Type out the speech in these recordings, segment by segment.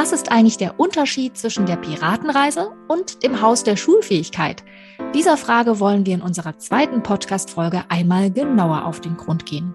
Was ist eigentlich der Unterschied zwischen der Piratenreise und dem Haus der Schulfähigkeit? Dieser Frage wollen wir in unserer zweiten Podcast-Folge einmal genauer auf den Grund gehen.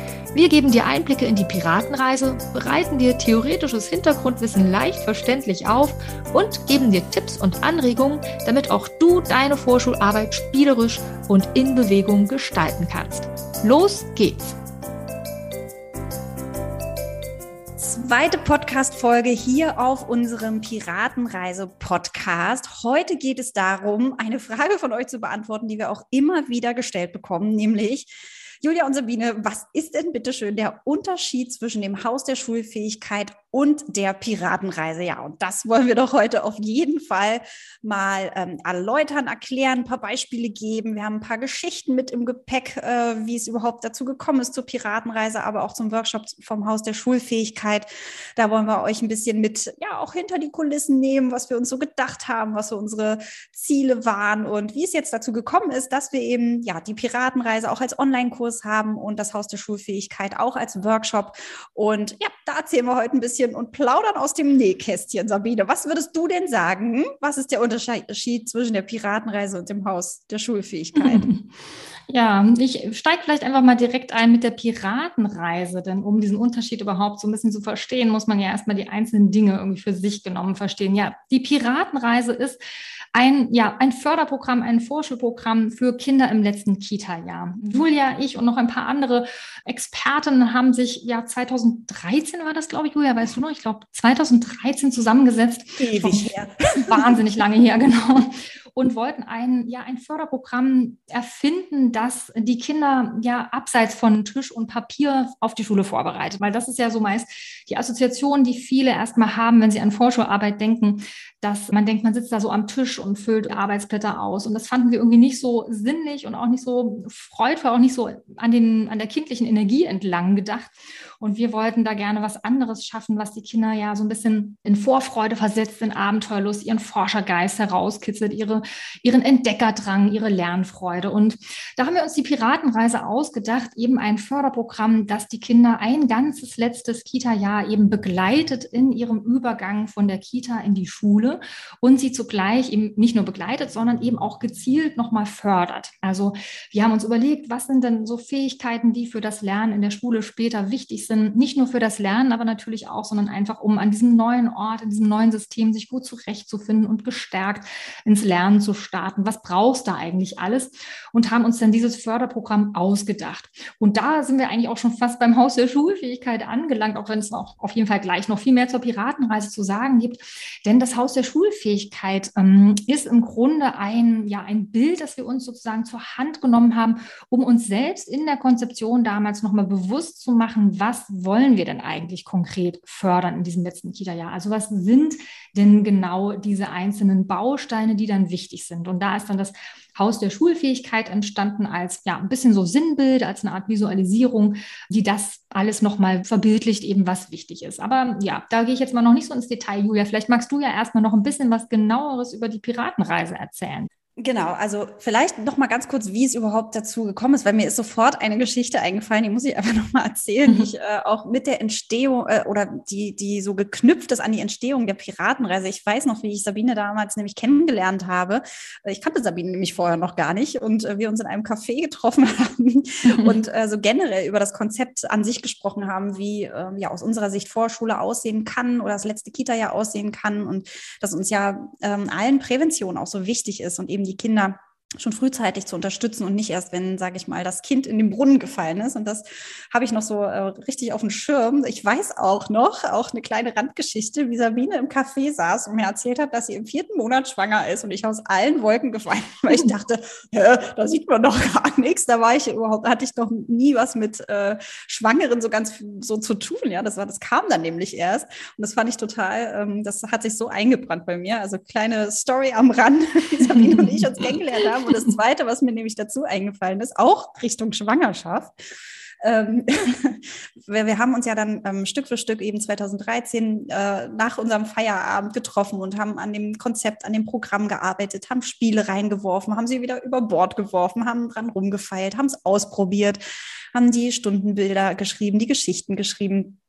Wir geben dir Einblicke in die Piratenreise, bereiten dir theoretisches Hintergrundwissen leicht verständlich auf und geben dir Tipps und Anregungen, damit auch du deine Vorschularbeit spielerisch und in Bewegung gestalten kannst. Los geht's! Zweite Podcast-Folge hier auf unserem Piratenreise-Podcast. Heute geht es darum, eine Frage von euch zu beantworten, die wir auch immer wieder gestellt bekommen, nämlich Julia und Sabine, was ist denn bitte schön der Unterschied zwischen dem Haus der Schulfähigkeit und der Piratenreise? Ja, und das wollen wir doch heute auf jeden Fall mal ähm, erläutern, erklären, ein paar Beispiele geben. Wir haben ein paar Geschichten mit im Gepäck, äh, wie es überhaupt dazu gekommen ist zur Piratenreise, aber auch zum Workshop vom Haus der Schulfähigkeit. Da wollen wir euch ein bisschen mit, ja, auch hinter die Kulissen nehmen, was wir uns so gedacht haben, was so unsere Ziele waren und wie es jetzt dazu gekommen ist, dass wir eben, ja, die Piratenreise auch als Online-Kurs Kurs haben und das Haus der Schulfähigkeit auch als Workshop. Und ja, da erzählen wir heute ein bisschen und plaudern aus dem Nähkästchen. Sabine, was würdest du denn sagen? Was ist der Unterschied zwischen der Piratenreise und dem Haus der Schulfähigkeit? Ja, ich steige vielleicht einfach mal direkt ein mit der Piratenreise, denn um diesen Unterschied überhaupt so ein bisschen zu verstehen, muss man ja erstmal die einzelnen Dinge irgendwie für sich genommen verstehen. Ja, die Piratenreise ist ein, ja, ein Förderprogramm, ein Vorschulprogramm für Kinder im letzten Kita-Jahr. Julia, ich und noch ein paar andere Experten haben sich ja 2013 war das, glaube ich, Julia, weißt noch? Ich glaube 2013 zusammengesetzt. Ewig her. Wahnsinnig lange her, genau und wollten ein, ja, ein Förderprogramm erfinden, das die Kinder ja abseits von Tisch und Papier auf die Schule vorbereitet. Weil das ist ja so meist die Assoziation, die viele erstmal haben, wenn sie an Vorschularbeit denken, dass man denkt, man sitzt da so am Tisch und füllt Arbeitsblätter aus. Und das fanden wir irgendwie nicht so sinnlich und auch nicht so freudvoll, auch nicht so an, den, an der kindlichen Energie entlang gedacht. Und wir wollten da gerne was anderes schaffen, was die Kinder ja so ein bisschen in Vorfreude versetzt, in Abenteuerlust, ihren Forschergeist herauskitzelt, ihre, ihren Entdeckerdrang, ihre Lernfreude. Und da haben wir uns die Piratenreise ausgedacht, eben ein Förderprogramm, das die Kinder ein ganzes letztes Kita-Jahr eben begleitet in ihrem Übergang von der Kita in die Schule und sie zugleich eben nicht nur begleitet, sondern eben auch gezielt nochmal fördert. Also wir haben uns überlegt, was sind denn so Fähigkeiten, die für das Lernen in der Schule später wichtig sind, nicht nur für das Lernen, aber natürlich auch, sondern einfach, um an diesem neuen Ort, in diesem neuen System sich gut zurechtzufinden und gestärkt ins Lernen zu starten. Was brauchst du eigentlich alles? Und haben uns dann dieses Förderprogramm ausgedacht. Und da sind wir eigentlich auch schon fast beim Haus der Schulfähigkeit angelangt, auch wenn es auch auf jeden Fall gleich noch viel mehr zur Piratenreise zu sagen gibt. Denn das Haus der Schulfähigkeit ähm, ist im Grunde ein, ja, ein Bild, das wir uns sozusagen zur Hand genommen haben, um uns selbst in der Konzeption damals nochmal bewusst zu machen, was was wollen wir denn eigentlich konkret fördern in diesem letzten Kita-Jahr? Also was sind denn genau diese einzelnen Bausteine, die dann wichtig sind? Und da ist dann das Haus der Schulfähigkeit entstanden als ja ein bisschen so Sinnbild, als eine Art Visualisierung, die das alles nochmal verbildlicht, eben was wichtig ist. Aber ja, da gehe ich jetzt mal noch nicht so ins Detail, Julia. Vielleicht magst du ja erstmal noch ein bisschen was genaueres über die Piratenreise erzählen. Genau, also vielleicht noch mal ganz kurz, wie es überhaupt dazu gekommen ist, weil mir ist sofort eine Geschichte eingefallen, die muss ich einfach noch mal erzählen, die ich äh, auch mit der Entstehung äh, oder die die so geknüpft ist an die Entstehung der Piratenreise. Ich weiß noch, wie ich Sabine damals nämlich kennengelernt habe. Ich kannte Sabine nämlich vorher noch gar nicht und äh, wir uns in einem Café getroffen haben und äh, so generell über das Konzept an sich gesprochen haben, wie äh, ja aus unserer Sicht Vorschule aussehen kann oder das letzte Kita-Jahr aussehen kann und dass uns ja ähm, allen Prävention auch so wichtig ist und eben die die Kinder schon frühzeitig zu unterstützen und nicht erst, wenn, sage ich mal, das Kind in den Brunnen gefallen ist. Und das habe ich noch so äh, richtig auf dem Schirm. Ich weiß auch noch, auch eine kleine Randgeschichte, wie Sabine im Café saß und mir erzählt hat, dass sie im vierten Monat schwanger ist und ich aus allen Wolken gefallen, weil ich dachte, Hä, da sieht man doch gar nichts. Da war ich überhaupt, hatte ich noch nie was mit äh, Schwangeren so ganz so zu tun. Ja, das war, das kam dann nämlich erst. Und das fand ich total, ähm, das hat sich so eingebrannt bei mir. Also kleine Story am Rand, wie Sabine und ich uns kennengelernt haben Und das Zweite, was mir nämlich dazu eingefallen ist, auch Richtung Schwangerschaft, ähm, wir, wir, haben uns ja dann ähm, Stück für Stück eben 2013 äh, nach unserem Feierabend getroffen und haben an dem Konzept, an dem Programm gearbeitet, haben Spiele reingeworfen, haben sie wieder über Bord geworfen, haben dran rumgefeilt, haben es ausprobiert, haben die Stundenbilder geschrieben, die Geschichten geschrieben.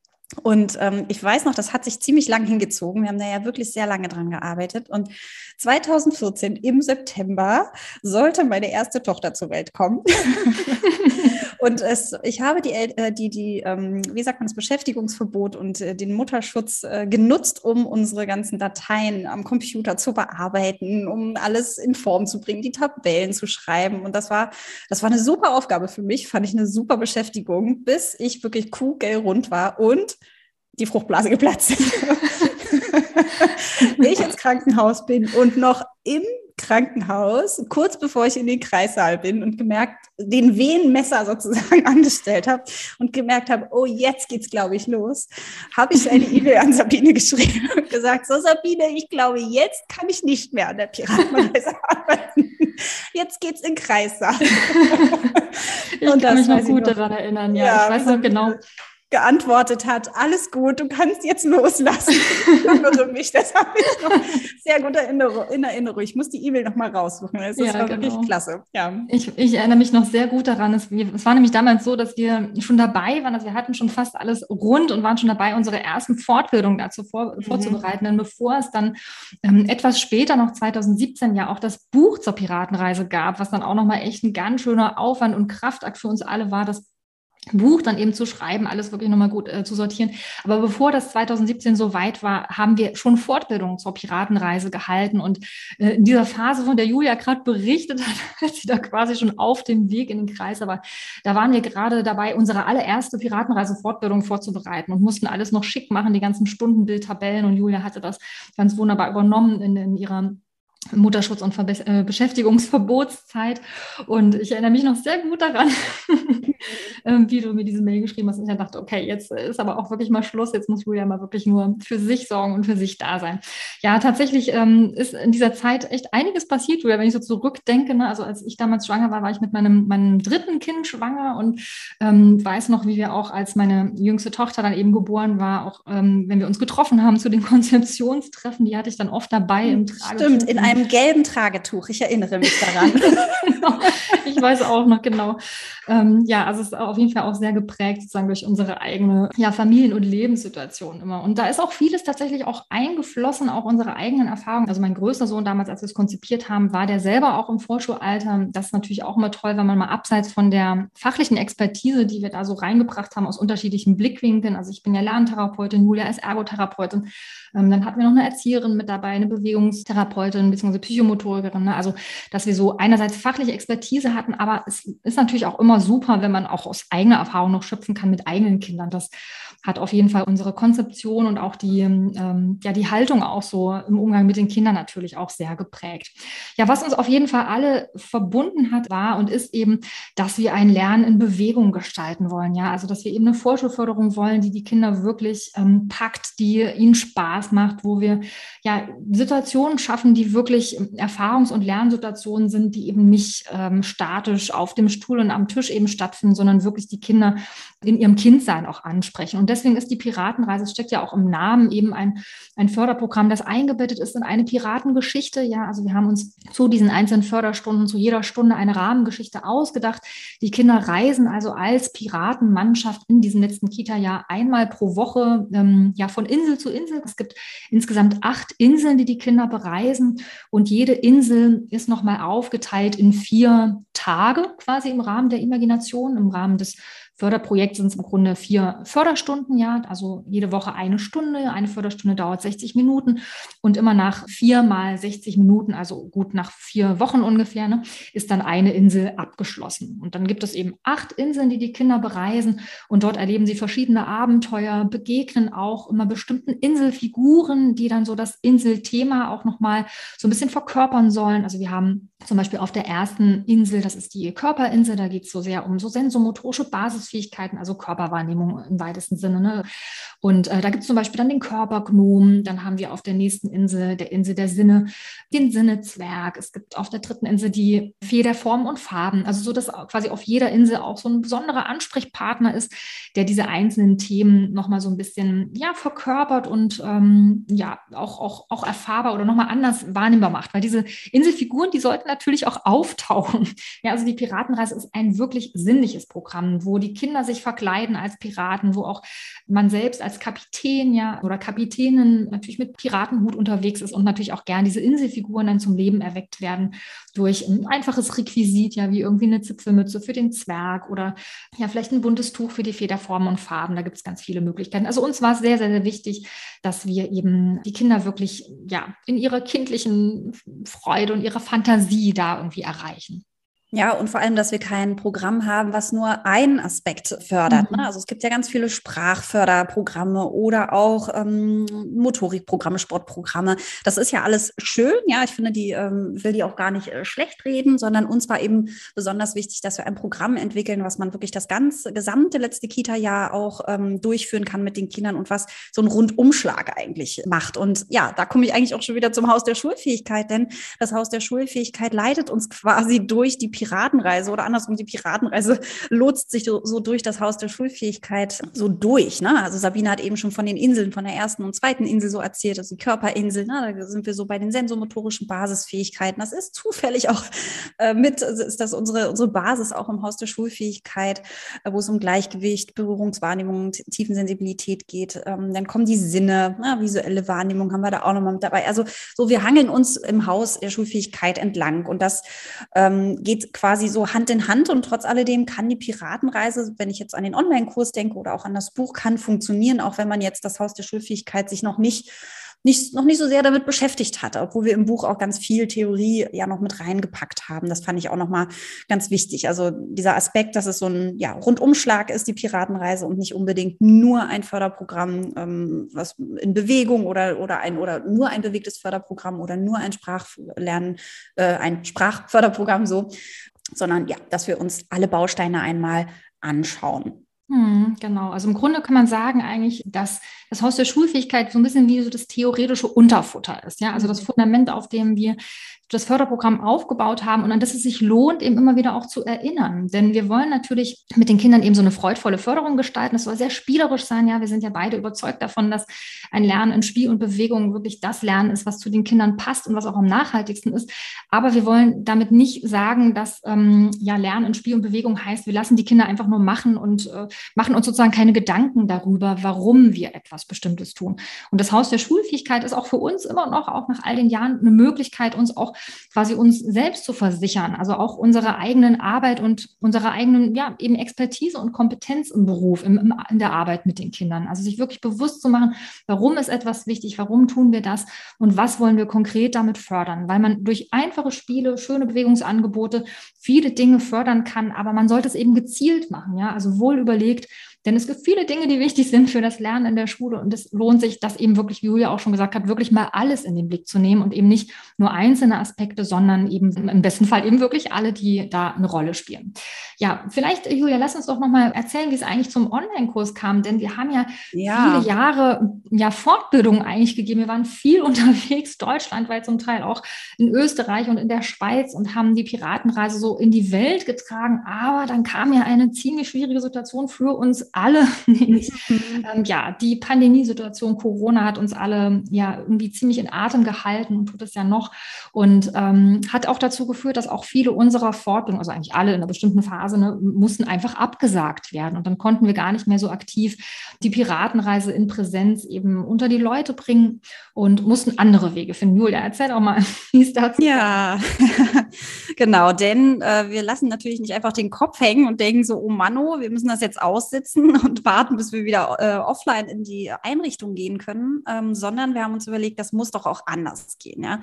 Und ähm, ich weiß noch, das hat sich ziemlich lang hingezogen. Wir haben da ja wirklich sehr lange dran gearbeitet. Und 2014 im September sollte meine erste Tochter zur Welt kommen. und es, ich habe die, äh, die, die ähm, wie sagt man, das Beschäftigungsverbot und äh, den Mutterschutz äh, genutzt, um unsere ganzen Dateien am Computer zu bearbeiten, um alles in Form zu bringen, die Tabellen zu schreiben. Und das war, das war eine super Aufgabe für mich, fand ich eine super Beschäftigung, bis ich wirklich kugelrund war und die Fruchtblase geplatzt ich ins Krankenhaus bin und noch im Krankenhaus, kurz bevor ich in den Kreissaal bin und gemerkt, den Wehenmesser sozusagen angestellt habe und gemerkt habe, oh, jetzt geht's, glaube ich, los, habe ich eine E-Mail an Sabine geschrieben und gesagt, so Sabine, ich glaube, jetzt kann ich nicht mehr an der Piratenreise arbeiten. Jetzt geht's in Kreissaal. ich und kann mich noch gut daran erinnern, ja. ja ich weiß noch genau geantwortet hat, alles gut, du kannst jetzt loslassen. Ich kümmere mich. Das habe ich noch sehr gut in Erinnerung. Ich muss die E-Mail noch mal raussuchen. Es ja, war genau. wirklich klasse. Ja. Ich, ich, erinnere mich noch sehr gut daran. Es, es, war nämlich damals so, dass wir schon dabei waren. Also wir hatten schon fast alles rund und waren schon dabei, unsere ersten Fortbildungen dazu vor, mhm. vorzubereiten. Denn bevor es dann ähm, etwas später, noch 2017, ja auch das Buch zur Piratenreise gab, was dann auch noch mal echt ein ganz schöner Aufwand und Kraftakt für uns alle war, das Buch dann eben zu schreiben, alles wirklich nochmal gut äh, zu sortieren. Aber bevor das 2017 so weit war, haben wir schon Fortbildungen zur Piratenreise gehalten. Und äh, in dieser Phase, von der Julia gerade berichtet hat, als sie da quasi schon auf dem Weg in den Kreis war, da waren wir gerade dabei, unsere allererste Piratenreise-Fortbildung vorzubereiten und mussten alles noch schick machen, die ganzen Stundenbildtabellen. Und Julia hatte das ganz wunderbar übernommen in, in ihrer Mutterschutz- und Verbe äh, Beschäftigungsverbotszeit. Und ich erinnere mich noch sehr gut daran, ähm, wie du mir diese Mail geschrieben hast. Und ich dachte, okay, jetzt ist aber auch wirklich mal Schluss. Jetzt muss Julia mal wirklich nur für sich sorgen und für sich da sein. Ja, tatsächlich ähm, ist in dieser Zeit echt einiges passiert, Julia, wenn ich so zurückdenke. Ne? Also als ich damals schwanger war, war ich mit meinem, meinem dritten Kind schwanger und ähm, weiß noch, wie wir auch, als meine jüngste Tochter dann eben geboren war, auch ähm, wenn wir uns getroffen haben zu den Konzeptionstreffen, die hatte ich dann oft dabei im Tragetuch. Stimmt, in einem gelben Tragetuch. Ich erinnere mich daran. genau. Ich weiß auch noch genau. Ähm, ja, also es ist auf jeden Fall auch sehr geprägt sozusagen durch unsere eigene ja, Familien- und Lebenssituation immer. Und da ist auch vieles tatsächlich auch eingeflossen, auch unsere eigenen Erfahrungen. Also mein größter Sohn damals, als wir es konzipiert haben, war der selber auch im Vorschulalter. Das ist natürlich auch immer toll, wenn man mal abseits von der fachlichen Expertise, die wir da so reingebracht haben, aus unterschiedlichen Blickwinkeln. Also ich bin ja Lerntherapeutin, Julia ist Ergotherapeutin. Ähm, dann hatten wir noch eine Erzieherin mit dabei, eine Bewegungstherapeutin bzw. Psychomotorikerin. Ne? Also, dass wir so einerseits fachliche Expertise hatten, aber es ist natürlich auch immer super, wenn man auch aus eigener Erfahrung noch schöpfen kann mit eigenen Kindern. Das hat auf jeden Fall unsere Konzeption und auch die, ähm, ja, die Haltung auch so im Umgang mit den Kindern natürlich auch sehr geprägt. Ja, was uns auf jeden Fall alle verbunden hat, war und ist eben, dass wir ein Lernen in Bewegung gestalten wollen. Ja, also, dass wir eben eine Vorschulförderung wollen, die die Kinder wirklich ähm, packt, die ihnen Spaß macht, wo wir ja Situationen schaffen, die wirklich Erfahrungs- und Lernsituationen sind, die eben nicht ähm, statisch auf dem Stuhl und am Tisch eben stattfinden, sondern wirklich die Kinder in ihrem Kindsein auch ansprechen. Und deswegen ist die Piratenreise, es steckt ja auch im Namen eben ein, ein Förderprogramm, das eingebettet ist in eine Piratengeschichte. Ja, also wir haben uns zu diesen einzelnen Förderstunden, zu jeder Stunde eine Rahmengeschichte ausgedacht. Die Kinder reisen also als Piratenmannschaft in diesem letzten Kita-Jahr einmal pro Woche ähm, ja von Insel zu Insel. Es gibt insgesamt acht Inseln, die die Kinder bereisen und jede Insel ist nochmal aufgeteilt in vier Tage quasi im Rahmen der Imagination, im Rahmen des Förderprojekt sind es im Grunde vier Förderstunden, ja, also jede Woche eine Stunde. Eine Förderstunde dauert 60 Minuten und immer nach vier mal 60 Minuten, also gut nach vier Wochen ungefähr, ne, ist dann eine Insel abgeschlossen. Und dann gibt es eben acht Inseln, die die Kinder bereisen und dort erleben sie verschiedene Abenteuer, begegnen auch immer bestimmten Inselfiguren, die dann so das Inselthema auch nochmal so ein bisschen verkörpern sollen. Also wir haben zum Beispiel auf der ersten Insel, das ist die Körperinsel, da geht es so sehr um so sensomotorische Basis Basisfähigkeiten, also Körperwahrnehmung im weitesten Sinne. Ne? Und äh, da gibt es zum Beispiel dann den Körpergnom, dann haben wir auf der nächsten Insel, der Insel der Sinne, den Sinnezwerg. Es gibt auf der dritten Insel die Fee der Formen und Farben. Also so, dass quasi auf jeder Insel auch so ein besonderer Ansprechpartner ist, der diese einzelnen Themen nochmal so ein bisschen ja, verkörpert und ähm, ja, auch, auch, auch erfahrbar oder nochmal anders wahrnehmbar macht. Weil diese Inselfiguren, die sollten natürlich auch auftauchen. Ja, also die Piratenreise ist ein wirklich sinnliches Programm, wo die Kinder sich verkleiden als Piraten, wo auch man selbst als Kapitän ja oder Kapitänin natürlich mit Piratenhut unterwegs ist und natürlich auch gern diese Inselfiguren dann zum Leben erweckt werden durch ein einfaches Requisit, ja, wie irgendwie eine Zipfelmütze für den Zwerg oder ja, vielleicht ein buntes Tuch für die Federformen und Farben. Da gibt es ganz viele Möglichkeiten. Also uns war es sehr, sehr, sehr wichtig, dass wir eben die Kinder wirklich ja in ihrer kindlichen Freude und ihrer Fantasie da irgendwie erreichen. Ja, und vor allem, dass wir kein Programm haben, was nur einen Aspekt fördert. Ne? Mhm. Also es gibt ja ganz viele Sprachförderprogramme oder auch ähm, Motorikprogramme, Sportprogramme. Das ist ja alles schön. Ja, ich finde, die ähm, will die auch gar nicht äh, schlecht reden, sondern uns war eben besonders wichtig, dass wir ein Programm entwickeln, was man wirklich das ganze gesamte letzte Kita-Jahr auch ähm, durchführen kann mit den Kindern und was so einen Rundumschlag eigentlich macht. Und ja, da komme ich eigentlich auch schon wieder zum Haus der Schulfähigkeit, denn das Haus der Schulfähigkeit leitet uns quasi durch die Piratenreise oder andersrum, die Piratenreise lotst sich so, durch das Haus der Schulfähigkeit so durch. Ne? Also Sabine hat eben schon von den Inseln, von der ersten und zweiten Insel so erzählt, also die Körperinsel, ne? da sind wir so bei den sensomotorischen Basisfähigkeiten. Das ist zufällig auch äh, mit, ist das unsere, unsere Basis auch im Haus der Schulfähigkeit, äh, wo es um Gleichgewicht, Berührungswahrnehmung, Tiefensensibilität geht. Ähm, dann kommen die Sinne, ne? visuelle Wahrnehmung haben wir da auch nochmal mit dabei. Also so, wir hangeln uns im Haus der Schulfähigkeit entlang und das ähm, geht quasi so Hand in Hand und trotz alledem kann die Piratenreise, wenn ich jetzt an den Online-Kurs denke oder auch an das Buch, kann funktionieren, auch wenn man jetzt das Haus der Schulfähigkeit sich noch nicht nicht, noch nicht so sehr damit beschäftigt hatte, obwohl wir im Buch auch ganz viel Theorie ja noch mit reingepackt haben. Das fand ich auch nochmal ganz wichtig. Also dieser Aspekt, dass es so ein ja, Rundumschlag ist, die Piratenreise und nicht unbedingt nur ein Förderprogramm, ähm, was in Bewegung oder, oder ein oder nur ein bewegtes Förderprogramm oder nur ein Sprachlernen, äh, ein Sprachförderprogramm so, sondern ja, dass wir uns alle Bausteine einmal anschauen. Hm, genau. Also im Grunde kann man sagen eigentlich, dass das Haus der Schulfähigkeit so ein bisschen wie so das theoretische Unterfutter ist. Ja, also das mhm. Fundament, auf dem wir das Förderprogramm aufgebaut haben und an das es sich lohnt, eben immer wieder auch zu erinnern. Denn wir wollen natürlich mit den Kindern eben so eine freudvolle Förderung gestalten. Das soll sehr spielerisch sein. Ja, wir sind ja beide überzeugt davon, dass ein Lernen in Spiel und Bewegung wirklich das Lernen ist, was zu den Kindern passt und was auch am nachhaltigsten ist. Aber wir wollen damit nicht sagen, dass ähm, ja Lernen in Spiel und Bewegung heißt, wir lassen die Kinder einfach nur machen und äh, machen uns sozusagen keine Gedanken darüber, warum wir etwas Bestimmtes tun. Und das Haus der Schulfähigkeit ist auch für uns immer noch, auch nach all den Jahren, eine Möglichkeit, uns auch quasi uns selbst zu versichern, also auch unsere eigenen Arbeit und unsere eigenen, ja, eben Expertise und Kompetenz im Beruf, im, im, in der Arbeit mit den Kindern. Also sich wirklich bewusst zu machen, warum ist etwas wichtig, warum tun wir das und was wollen wir konkret damit fördern, weil man durch einfache Spiele, schöne Bewegungsangebote viele Dinge fördern kann, aber man sollte es eben gezielt machen, ja, also wohl überlegt, denn es gibt viele Dinge, die wichtig sind für das Lernen in der Schule. Und es lohnt sich, das eben wirklich, wie Julia auch schon gesagt hat, wirklich mal alles in den Blick zu nehmen und eben nicht nur einzelne Aspekte, sondern eben im besten Fall eben wirklich alle, die da eine Rolle spielen. Ja, vielleicht, Julia, lass uns doch nochmal erzählen, wie es eigentlich zum Online-Kurs kam. Denn wir haben ja, ja, viele Jahre ja Fortbildung eigentlich gegeben. Wir waren viel unterwegs, deutschlandweit zum Teil auch in Österreich und in der Schweiz und haben die Piratenreise so in die Welt getragen. Aber dann kam ja eine ziemlich schwierige Situation für uns alle, nämlich mhm. ähm, ja, die Pandemiesituation Corona hat uns alle ja irgendwie ziemlich in Atem gehalten und tut es ja noch. Und ähm, hat auch dazu geführt, dass auch viele unserer Fortbildungen, also eigentlich alle in einer bestimmten Phase, ne, mussten einfach abgesagt werden. Und dann konnten wir gar nicht mehr so aktiv die Piratenreise in Präsenz eben unter die Leute bringen und mussten andere Wege finden. Julia, erzähl doch mal, wie es dazu Ja, genau, denn äh, wir lassen natürlich nicht einfach den Kopf hängen und denken so, oh Manno, wir müssen das jetzt aussitzen und warten, bis wir wieder äh, offline in die Einrichtung gehen können, ähm, sondern wir haben uns überlegt, das muss doch auch anders gehen. Ja?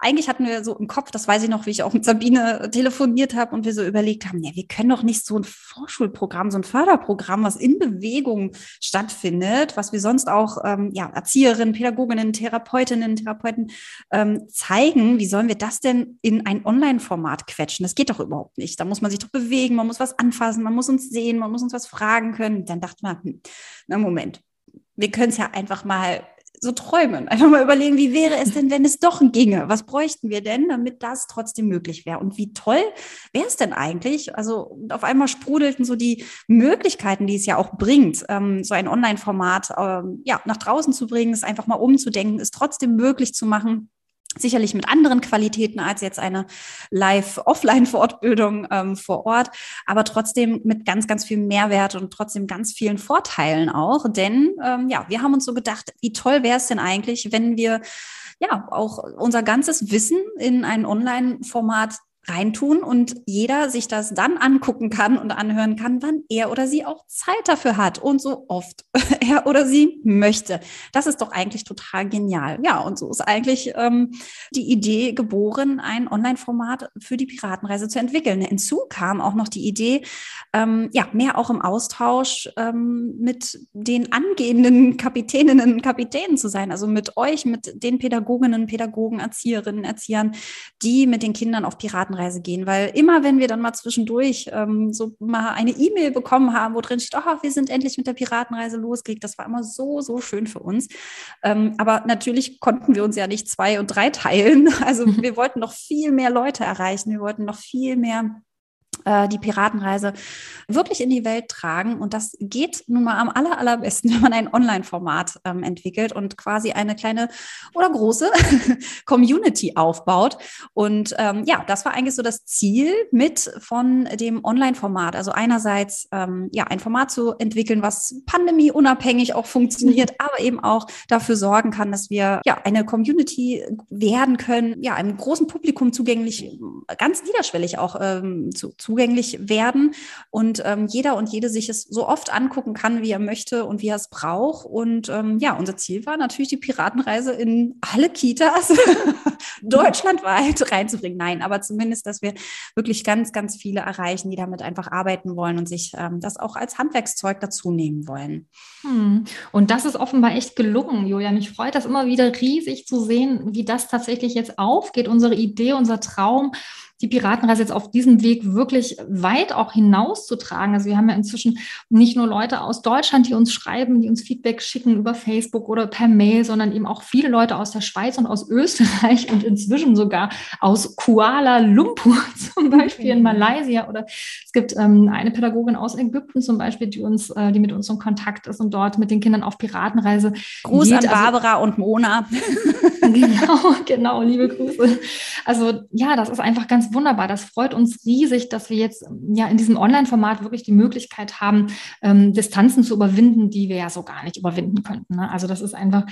Eigentlich hatten wir so im Kopf, das weiß ich noch, wie ich auch mit Sabine telefoniert habe und wir so überlegt haben, ja, wir können doch nicht so ein Vorschulprogramm, so ein Förderprogramm, was in Bewegung stattfindet, was wir sonst auch ähm, ja, Erzieherinnen, Pädagoginnen, Therapeutinnen, Therapeuten ähm, zeigen. Wie sollen wir das denn in ein Online-Format quetschen? Das geht doch überhaupt nicht. Da muss man sich doch bewegen, man muss was anfassen, man muss uns sehen, man muss uns was fragen können. Dann dachte man, hm, na Moment, wir können es ja einfach mal so träumen. Einfach mal überlegen, wie wäre es denn, wenn es doch ginge? Was bräuchten wir denn, damit das trotzdem möglich wäre? Und wie toll wäre es denn eigentlich? Also auf einmal sprudelten so die Möglichkeiten, die es ja auch bringt, ähm, so ein Online-Format ähm, ja, nach draußen zu bringen, es einfach mal umzudenken, es trotzdem möglich zu machen sicherlich mit anderen Qualitäten als jetzt eine Live-Offline-Fortbildung ähm, vor Ort, aber trotzdem mit ganz, ganz viel Mehrwert und trotzdem ganz vielen Vorteilen auch. Denn ähm, ja, wir haben uns so gedacht, wie toll wäre es denn eigentlich, wenn wir ja auch unser ganzes Wissen in ein Online-Format reintun und jeder sich das dann angucken kann und anhören kann, wann er oder sie auch Zeit dafür hat und so oft er oder sie möchte. Das ist doch eigentlich total genial. Ja, und so ist eigentlich ähm, die Idee geboren, ein Online-Format für die Piratenreise zu entwickeln. Hinzu kam auch noch die Idee, ähm, ja, mehr auch im Austausch ähm, mit den angehenden Kapitäninnen und Kapitänen zu sein, also mit euch, mit den Pädagoginnen, Pädagogen, Erzieherinnen, Erziehern, die mit den Kindern auf Piratenreise Piratenreise gehen, weil immer wenn wir dann mal zwischendurch ähm, so mal eine E-Mail bekommen haben, wo drin steht, oh, wir sind endlich mit der Piratenreise losgelegt, das war immer so, so schön für uns. Ähm, aber natürlich konnten wir uns ja nicht zwei und drei teilen. Also wir wollten noch viel mehr Leute erreichen, wir wollten noch viel mehr äh, die Piratenreise wirklich in die Welt tragen. Und das geht nun mal am aller, allerbesten, wenn man ein Online-Format ähm, entwickelt und quasi eine kleine oder große Community aufbaut. Und ähm, ja, das war eigentlich so das Ziel mit von dem Online-Format. Also einerseits ähm, ja ein Format zu entwickeln, was pandemieunabhängig auch funktioniert, aber eben auch dafür sorgen kann, dass wir ja eine Community werden können, ja einem großen Publikum zugänglich, ganz niederschwellig auch ähm, zu, zu zugänglich werden und ähm, jeder und jede sich es so oft angucken kann, wie er möchte und wie er es braucht. Und ähm, ja, unser Ziel war natürlich die Piratenreise in alle Kitas deutschlandweit reinzubringen. Nein, aber zumindest, dass wir wirklich ganz, ganz viele erreichen, die damit einfach arbeiten wollen und sich ähm, das auch als Handwerkszeug dazu nehmen wollen. Hm. Und das ist offenbar echt gelungen, Julia. Mich freut das immer wieder riesig zu sehen, wie das tatsächlich jetzt aufgeht, unsere Idee, unser Traum die Piratenreise jetzt auf diesem Weg wirklich weit auch hinauszutragen. Also wir haben ja inzwischen nicht nur Leute aus Deutschland, die uns schreiben, die uns Feedback schicken über Facebook oder per Mail, sondern eben auch viele Leute aus der Schweiz und aus Österreich und inzwischen sogar aus Kuala Lumpur zum Beispiel in Malaysia oder es gibt ähm, eine Pädagogin aus Ägypten zum Beispiel, die uns, äh, die mit uns in Kontakt ist und dort mit den Kindern auf Piratenreise Gruß geht. an also Barbara also, und Mona. genau, genau, liebe Grüße. Also ja, das ist einfach ganz wunderbar. Das freut uns riesig, dass wir jetzt ja in diesem Online-Format wirklich die Möglichkeit haben, ähm, Distanzen zu überwinden, die wir ja so gar nicht überwinden könnten. Ne? Also das ist einfach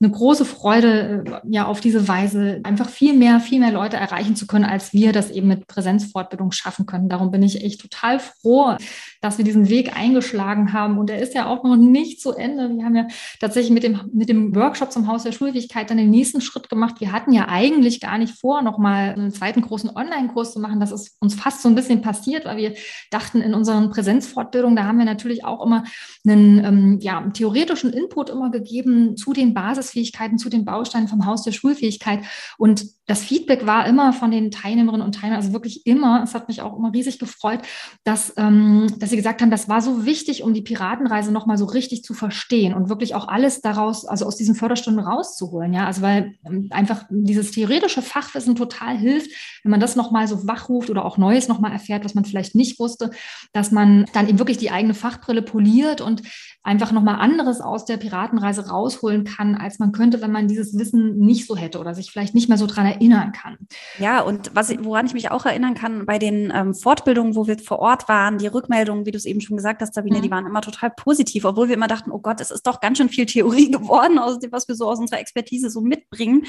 eine große Freude, äh, ja auf diese Weise einfach viel mehr, viel mehr Leute erreichen zu können, als wir das eben mit Präsenzfortbildung schaffen können. Darum bin ich echt total froh, dass wir diesen Weg eingeschlagen haben. Und er ist ja auch noch nicht zu Ende. Wir haben ja tatsächlich mit dem, mit dem Workshop zum Haus der Schulfähigkeit dann den nächsten Schritt gemacht. Wir hatten ja eigentlich gar nicht vor, nochmal einen zweiten großen Online-Kurs zu machen. Das ist uns fast so ein bisschen passiert, weil wir dachten, in unseren Präsenzfortbildungen, da haben wir natürlich auch immer einen ähm, ja, theoretischen Input immer gegeben zu den Basisfähigkeiten, zu den Bausteinen vom Haus der Schulfähigkeit. Und das Feedback war immer von den Teilnehmerinnen und Teilnehmern, also wirklich immer, es hat mich auch immer riesig gefreut, dass, ähm, dass sie gesagt haben, das war so wichtig, um die Piratenreise nochmal so richtig zu verstehen und wirklich auch alles daraus, also aus diesen Förderstunden rauszuholen. Ja, also weil ähm, einfach dieses theoretische Fachwissen total hilft, wenn man das nochmal so wachruft oder auch Neues nochmal erfährt, was man vielleicht nicht wusste, dass man dann eben wirklich die eigene Fachbrille poliert und einfach nochmal anderes aus der Piratenreise rausholen kann, als man könnte, wenn man dieses Wissen nicht so hätte oder sich vielleicht nicht mehr so dran erinnern kann. Ja, und was, woran ich mich auch erinnern kann, bei den ähm, Fortbildungen, wo wir vor Ort waren, die Rückmeldungen, wie du es eben schon gesagt hast, Sabine, mhm. die waren immer total positiv, obwohl wir immer dachten, oh Gott, es ist doch ganz schön viel Theorie geworden, aus dem, was wir so aus unserer Expertise so mitbringen.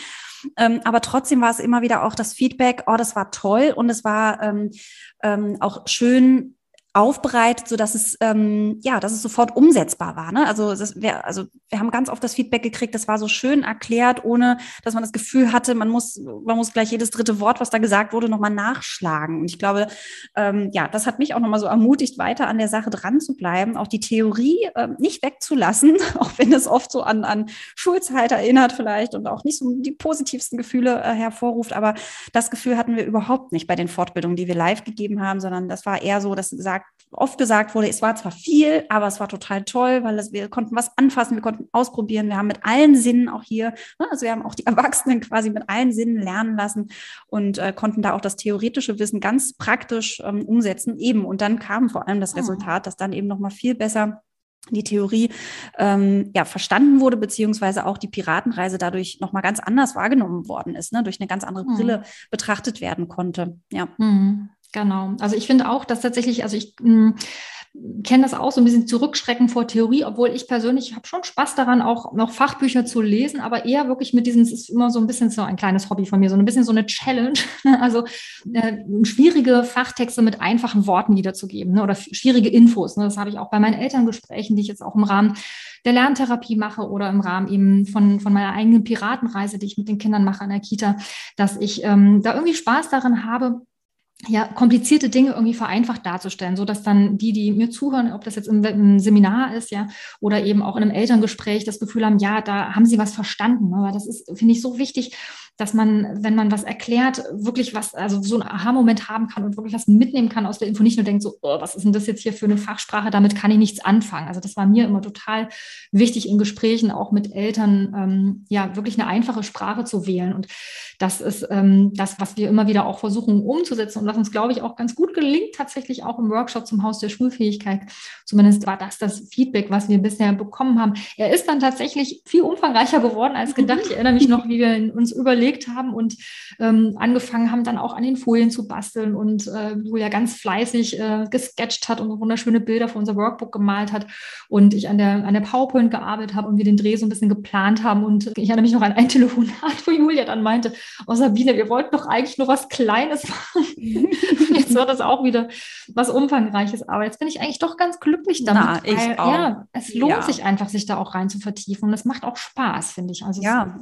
Ähm, aber trotzdem war es immer wieder auch das Feedback, oh, das war toll und es war ähm, ähm, auch schön, aufbereitet, so dass es ähm, ja, dass es sofort umsetzbar war. Ne? Also das wär, also wir haben ganz oft das Feedback gekriegt, das war so schön erklärt, ohne dass man das Gefühl hatte, man muss man muss gleich jedes dritte Wort, was da gesagt wurde, nochmal nachschlagen. Und ich glaube, ähm, ja, das hat mich auch nochmal so ermutigt, weiter an der Sache dran zu bleiben, auch die Theorie äh, nicht wegzulassen, auch wenn es oft so an an Schulzeit erinnert vielleicht und auch nicht so die positivsten Gefühle äh, hervorruft. Aber das Gefühl hatten wir überhaupt nicht bei den Fortbildungen, die wir live gegeben haben, sondern das war eher so, dass gesagt oft gesagt wurde, es war zwar viel, aber es war total toll, weil es, wir konnten was anfassen, wir konnten ausprobieren, wir haben mit allen Sinnen auch hier, ne, also wir haben auch die Erwachsenen quasi mit allen Sinnen lernen lassen und äh, konnten da auch das theoretische Wissen ganz praktisch ähm, umsetzen eben. Und dann kam vor allem das ah. Resultat, dass dann eben noch mal viel besser die Theorie ähm, ja verstanden wurde beziehungsweise auch die Piratenreise dadurch noch mal ganz anders wahrgenommen worden ist, ne, durch eine ganz andere Brille mhm. betrachtet werden konnte. Ja. Mhm. Genau. Also ich finde auch, dass tatsächlich, also ich hm, kenne das auch so ein bisschen zurückschrecken vor Theorie, obwohl ich persönlich habe schon Spaß daran, auch noch Fachbücher zu lesen, aber eher wirklich mit diesem, es ist immer so ein bisschen so ein kleines Hobby von mir, so ein bisschen so eine Challenge, also äh, schwierige Fachtexte mit einfachen Worten wiederzugeben ne, oder schwierige Infos. Ne, das habe ich auch bei meinen Elterngesprächen, die ich jetzt auch im Rahmen der Lerntherapie mache oder im Rahmen eben von, von meiner eigenen Piratenreise, die ich mit den Kindern mache an der Kita, dass ich ähm, da irgendwie Spaß daran habe, ja, komplizierte Dinge irgendwie vereinfacht darzustellen, so dass dann die, die mir zuhören, ob das jetzt im, im, Seminar ist, ja, oder eben auch in einem Elterngespräch das Gefühl haben, ja, da haben sie was verstanden. Aber das ist, finde ich, so wichtig, dass man, wenn man was erklärt, wirklich was, also so einen Aha-Moment haben kann und wirklich was mitnehmen kann aus der Info, nicht nur denkt so, oh, was ist denn das jetzt hier für eine Fachsprache, damit kann ich nichts anfangen. Also das war mir immer total wichtig in Gesprächen, auch mit Eltern, ähm, ja, wirklich eine einfache Sprache zu wählen. Und das ist ähm, das, was wir immer wieder auch versuchen umzusetzen und was uns, glaube ich, auch ganz gut gelingt, tatsächlich auch im Workshop zum Haus der Schulfähigkeit. Zumindest war das das Feedback, was wir bisher bekommen haben. Er ist dann tatsächlich viel umfangreicher geworden als gedacht. Ich erinnere mich noch, wie wir uns überlegt haben und ähm, angefangen haben, dann auch an den Folien zu basteln und äh, Julia ganz fleißig äh, gesketcht hat und wunderschöne Bilder für unser Workbook gemalt hat und ich an der, an der PowerPoint gearbeitet habe und wir den Dreh so ein bisschen geplant haben und ich erinnere mich noch an ein Telefonat, wo Julia dann meinte, oh Sabine, wir wollten doch eigentlich nur was Kleines machen. jetzt wird das auch wieder was Umfangreiches, aber jetzt bin ich eigentlich doch ganz glücklich damit. Na, ich weil, auch. Ja, es lohnt ja. sich einfach, sich da auch rein zu vertiefen und es macht auch Spaß, finde ich. Also ja,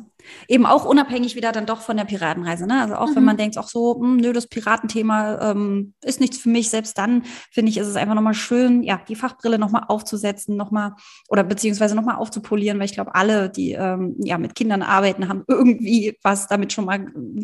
eben auch unabhängig wieder dann doch von der Piratenreise. Ne? Also auch mhm. wenn man denkt, auch so, mh, hm, nö, das Piratenthema ähm, ist nichts für mich, selbst dann finde ich, ist es einfach nochmal schön, ja, die Fachbrille nochmal aufzusetzen, nochmal oder beziehungsweise nochmal aufzupolieren, weil ich glaube, alle, die ähm, ja mit Kindern arbeiten, haben irgendwie was damit schon mal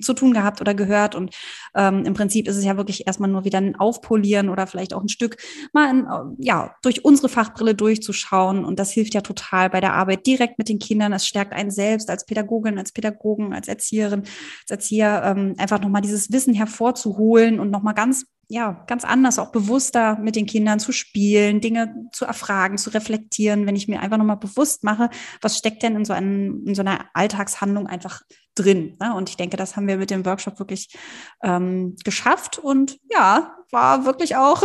zu tun gehabt oder gehört. Und ähm, im Prinzip ist es ja wirklich erstmal nur wieder ein Aufpolieren oder vielleicht auch ein Stück mal in, ja, durch unsere Fachbrille durchzuschauen. Und das hilft ja total bei der Arbeit direkt mit den Kindern. Es stärkt einen selbst als Pädagogin, als Pädagogen, als Erzieherin, als Erzieher, ähm, einfach nochmal dieses Wissen hervorzuholen und nochmal ganz ja, ganz anders, auch bewusster mit den Kindern zu spielen, Dinge zu erfragen, zu reflektieren, wenn ich mir einfach nochmal bewusst mache, was steckt denn in so, einem, in so einer Alltagshandlung einfach drin. Ne? Und ich denke, das haben wir mit dem Workshop wirklich ähm, geschafft. Und ja, war wirklich auch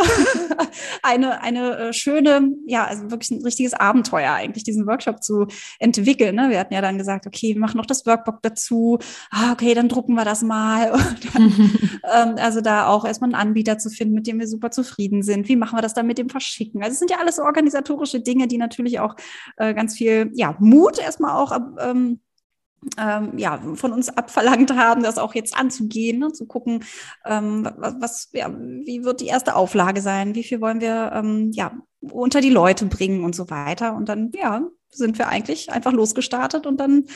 eine, eine äh, schöne, ja, also wirklich ein richtiges Abenteuer eigentlich, diesen Workshop zu entwickeln. Ne? Wir hatten ja dann gesagt, okay, wir machen noch das Workbook dazu. Ah, okay, dann drucken wir das mal. Dann, ähm, also da auch erstmal einen Anbieter zu finden, mit dem wir super zufrieden sind. Wie machen wir das dann mit dem Verschicken? Also es sind ja alles so organisatorische Dinge, die natürlich auch äh, ganz viel, ja, Mut erstmal auch ähm, ähm, ja, von uns abverlangt haben, das auch jetzt anzugehen, ne, zu gucken, ähm, was, ja, wie wird die erste Auflage sein, wie viel wollen wir ähm, ja, unter die Leute bringen und so weiter. Und dann, ja, sind wir eigentlich einfach losgestartet und dann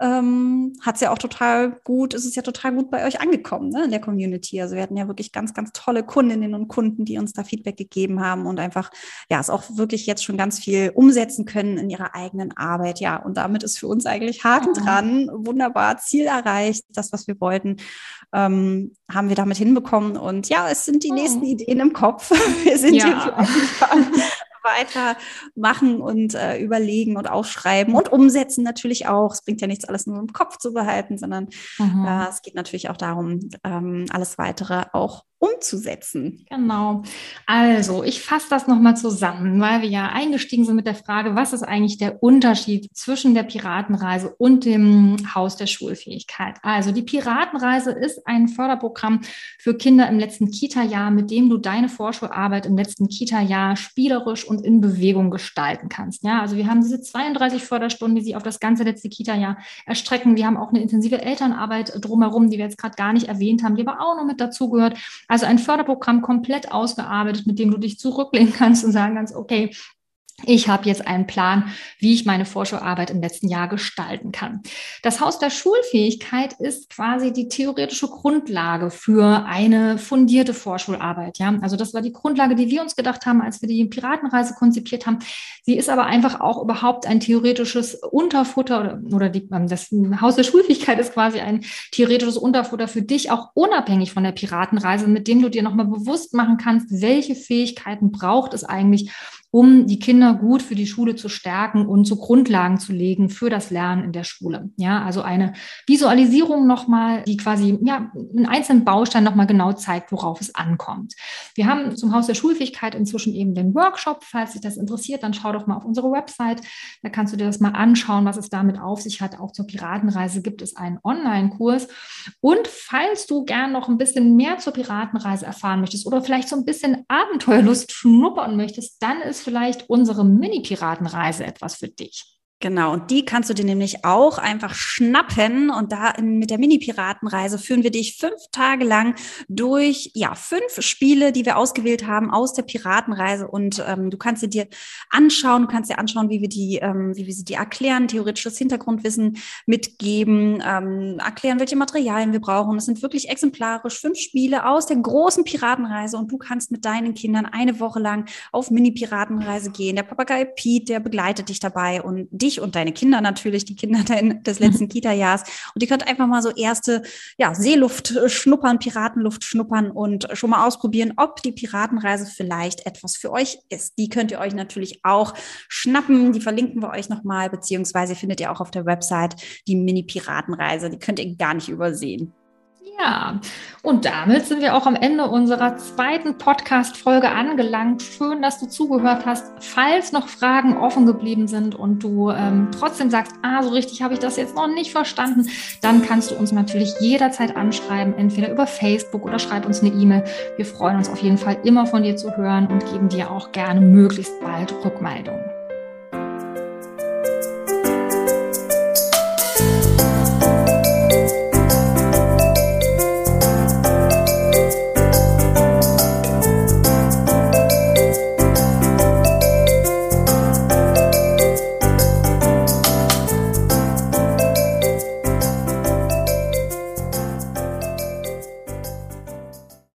ähm, hat es ja auch total gut, ist es ja total gut bei euch angekommen ne, in der Community. Also wir hatten ja wirklich ganz, ganz tolle Kundinnen und Kunden, die uns da Feedback gegeben haben und einfach, ja, es auch wirklich jetzt schon ganz viel umsetzen können in ihrer eigenen Arbeit. Ja, und damit ist für uns eigentlich Haken dran. Wunderbar, Ziel erreicht, das, was wir wollten, ähm, haben wir damit hinbekommen. Und ja, es sind die oh. nächsten Ideen im Kopf. Wir sind ja. hier weitermachen und äh, überlegen und aufschreiben und umsetzen natürlich auch. Es bringt ja nichts, alles nur im Kopf zu behalten, sondern mhm. äh, es geht natürlich auch darum, ähm, alles weitere auch umzusetzen. Genau. Also, ich fasse das nochmal zusammen, weil wir ja eingestiegen sind mit der Frage, was ist eigentlich der Unterschied zwischen der Piratenreise und dem Haus der Schulfähigkeit? Also, die Piratenreise ist ein Förderprogramm für Kinder im letzten Kita-Jahr, mit dem du deine Vorschularbeit im letzten Kita-Jahr spielerisch und in Bewegung gestalten kannst. Ja, also wir haben diese 32 Förderstunden, die sich auf das ganze letzte Kita-Jahr erstrecken. Wir haben auch eine intensive Elternarbeit drumherum, die wir jetzt gerade gar nicht erwähnt haben, die aber auch noch mit dazugehört. Also ein Förderprogramm komplett ausgearbeitet, mit dem du dich zurücklehnen kannst und sagen kannst, okay, ich habe jetzt einen Plan, wie ich meine Vorschularbeit im letzten Jahr gestalten kann. Das Haus der Schulfähigkeit ist quasi die theoretische Grundlage für eine fundierte Vorschularbeit. Ja, also das war die Grundlage, die wir uns gedacht haben, als wir die Piratenreise konzipiert haben. Sie ist aber einfach auch überhaupt ein theoretisches Unterfutter oder, die, ähm, das Haus der Schulfähigkeit ist quasi ein theoretisches Unterfutter für dich, auch unabhängig von der Piratenreise, mit dem du dir nochmal bewusst machen kannst, welche Fähigkeiten braucht es eigentlich, um die Kinder gut für die Schule zu stärken und so Grundlagen zu legen für das Lernen in der Schule. Ja, also eine Visualisierung nochmal, die quasi, ja, einen einzelnen Baustein nochmal genau zeigt, worauf es ankommt. Wir haben zum Haus der Schulfähigkeit inzwischen eben den Workshop. Falls dich das interessiert, dann schau doch mal auf unsere Website. Da kannst du dir das mal anschauen, was es damit auf sich hat. Auch zur Piratenreise gibt es einen Online-Kurs. Und falls du gern noch ein bisschen mehr zur Piratenreise erfahren möchtest oder vielleicht so ein bisschen Abenteuerlust schnuppern möchtest, dann ist vielleicht unsere Mini-Piratenreise etwas für dich. Genau, und die kannst du dir nämlich auch einfach schnappen. Und da in, mit der Mini-Piratenreise führen wir dich fünf Tage lang durch ja fünf Spiele, die wir ausgewählt haben aus der Piratenreise. Und ähm, du kannst sie dir anschauen, du kannst dir anschauen, wie wir die, ähm, wie wir sie dir erklären, theoretisches Hintergrundwissen mitgeben, ähm, erklären, welche Materialien wir brauchen. Es sind wirklich exemplarisch fünf Spiele aus der großen Piratenreise und du kannst mit deinen Kindern eine Woche lang auf Mini-Piratenreise gehen. Der Papagei Pete, der begleitet dich dabei und dich dich und deine Kinder natürlich, die Kinder des letzten Kita-Jahrs. Und ihr könnt einfach mal so erste ja, Seeluft schnuppern, Piratenluft schnuppern und schon mal ausprobieren, ob die Piratenreise vielleicht etwas für euch ist. Die könnt ihr euch natürlich auch schnappen. Die verlinken wir euch nochmal, beziehungsweise findet ihr auch auf der Website die Mini-Piratenreise. Die könnt ihr gar nicht übersehen. Ja, und damit sind wir auch am Ende unserer zweiten Podcast-Folge angelangt. Schön, dass du zugehört hast. Falls noch Fragen offen geblieben sind und du ähm, trotzdem sagst, ah, so richtig habe ich das jetzt noch nicht verstanden, dann kannst du uns natürlich jederzeit anschreiben, entweder über Facebook oder schreib uns eine E-Mail. Wir freuen uns auf jeden Fall immer von dir zu hören und geben dir auch gerne möglichst bald Rückmeldungen.